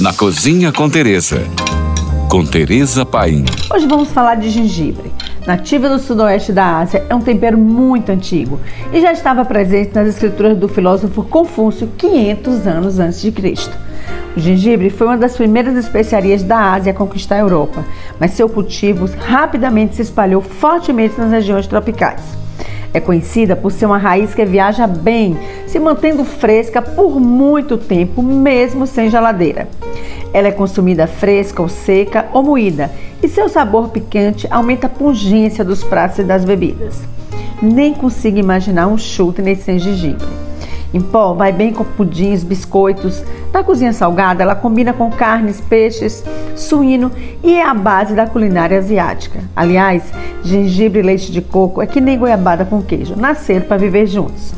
na Cozinha com Teresa. Com Teresa Paim. Hoje vamos falar de gengibre. Nativa do sudoeste da Ásia, é um tempero muito antigo e já estava presente nas escrituras do filósofo Confúcio 500 anos antes de Cristo. O gengibre foi uma das primeiras especiarias da Ásia a conquistar a Europa, mas seu cultivo rapidamente se espalhou fortemente nas regiões tropicais. É conhecida por ser uma raiz que viaja bem, se mantendo fresca por muito tempo, mesmo sem geladeira. Ela é consumida fresca ou seca ou moída, e seu sabor picante aumenta a pungência dos pratos e das bebidas. Nem consigo imaginar um chutney sem gengibre. Em pó, vai bem com pudins, biscoitos. Na cozinha salgada, ela combina com carnes, peixes, suíno e é a base da culinária asiática. Aliás, gengibre e leite de coco é que nem goiabada com queijo, nasceram para viver juntos.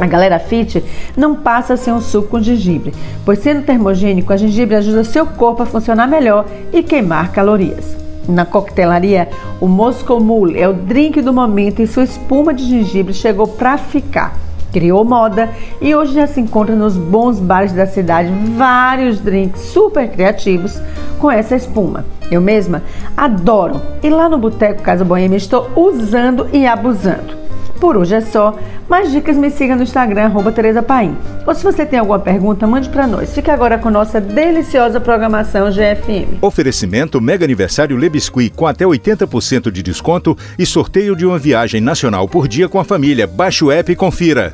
A galera fit não passa sem um suco com gengibre, pois sendo termogênico, a gengibre ajuda seu corpo a funcionar melhor e queimar calorias. Na coquetelaria, o Moscow Mule é o drink do momento e sua espuma de gengibre chegou para ficar criou moda e hoje já se encontra nos bons bares da cidade vários drinks super criativos com essa espuma. Eu mesma adoro e lá no Boteco Casa Boêmia estou usando e abusando. Por hoje é só. Mais dicas me siga no Instagram, arroba Tereza Paim. Ou se você tem alguma pergunta, mande para nós. Fique agora com nossa deliciosa programação GFM. Oferecimento Mega Aniversário Le Biscuit com até 80% de desconto e sorteio de uma viagem nacional por dia com a família. Baixe o app e confira.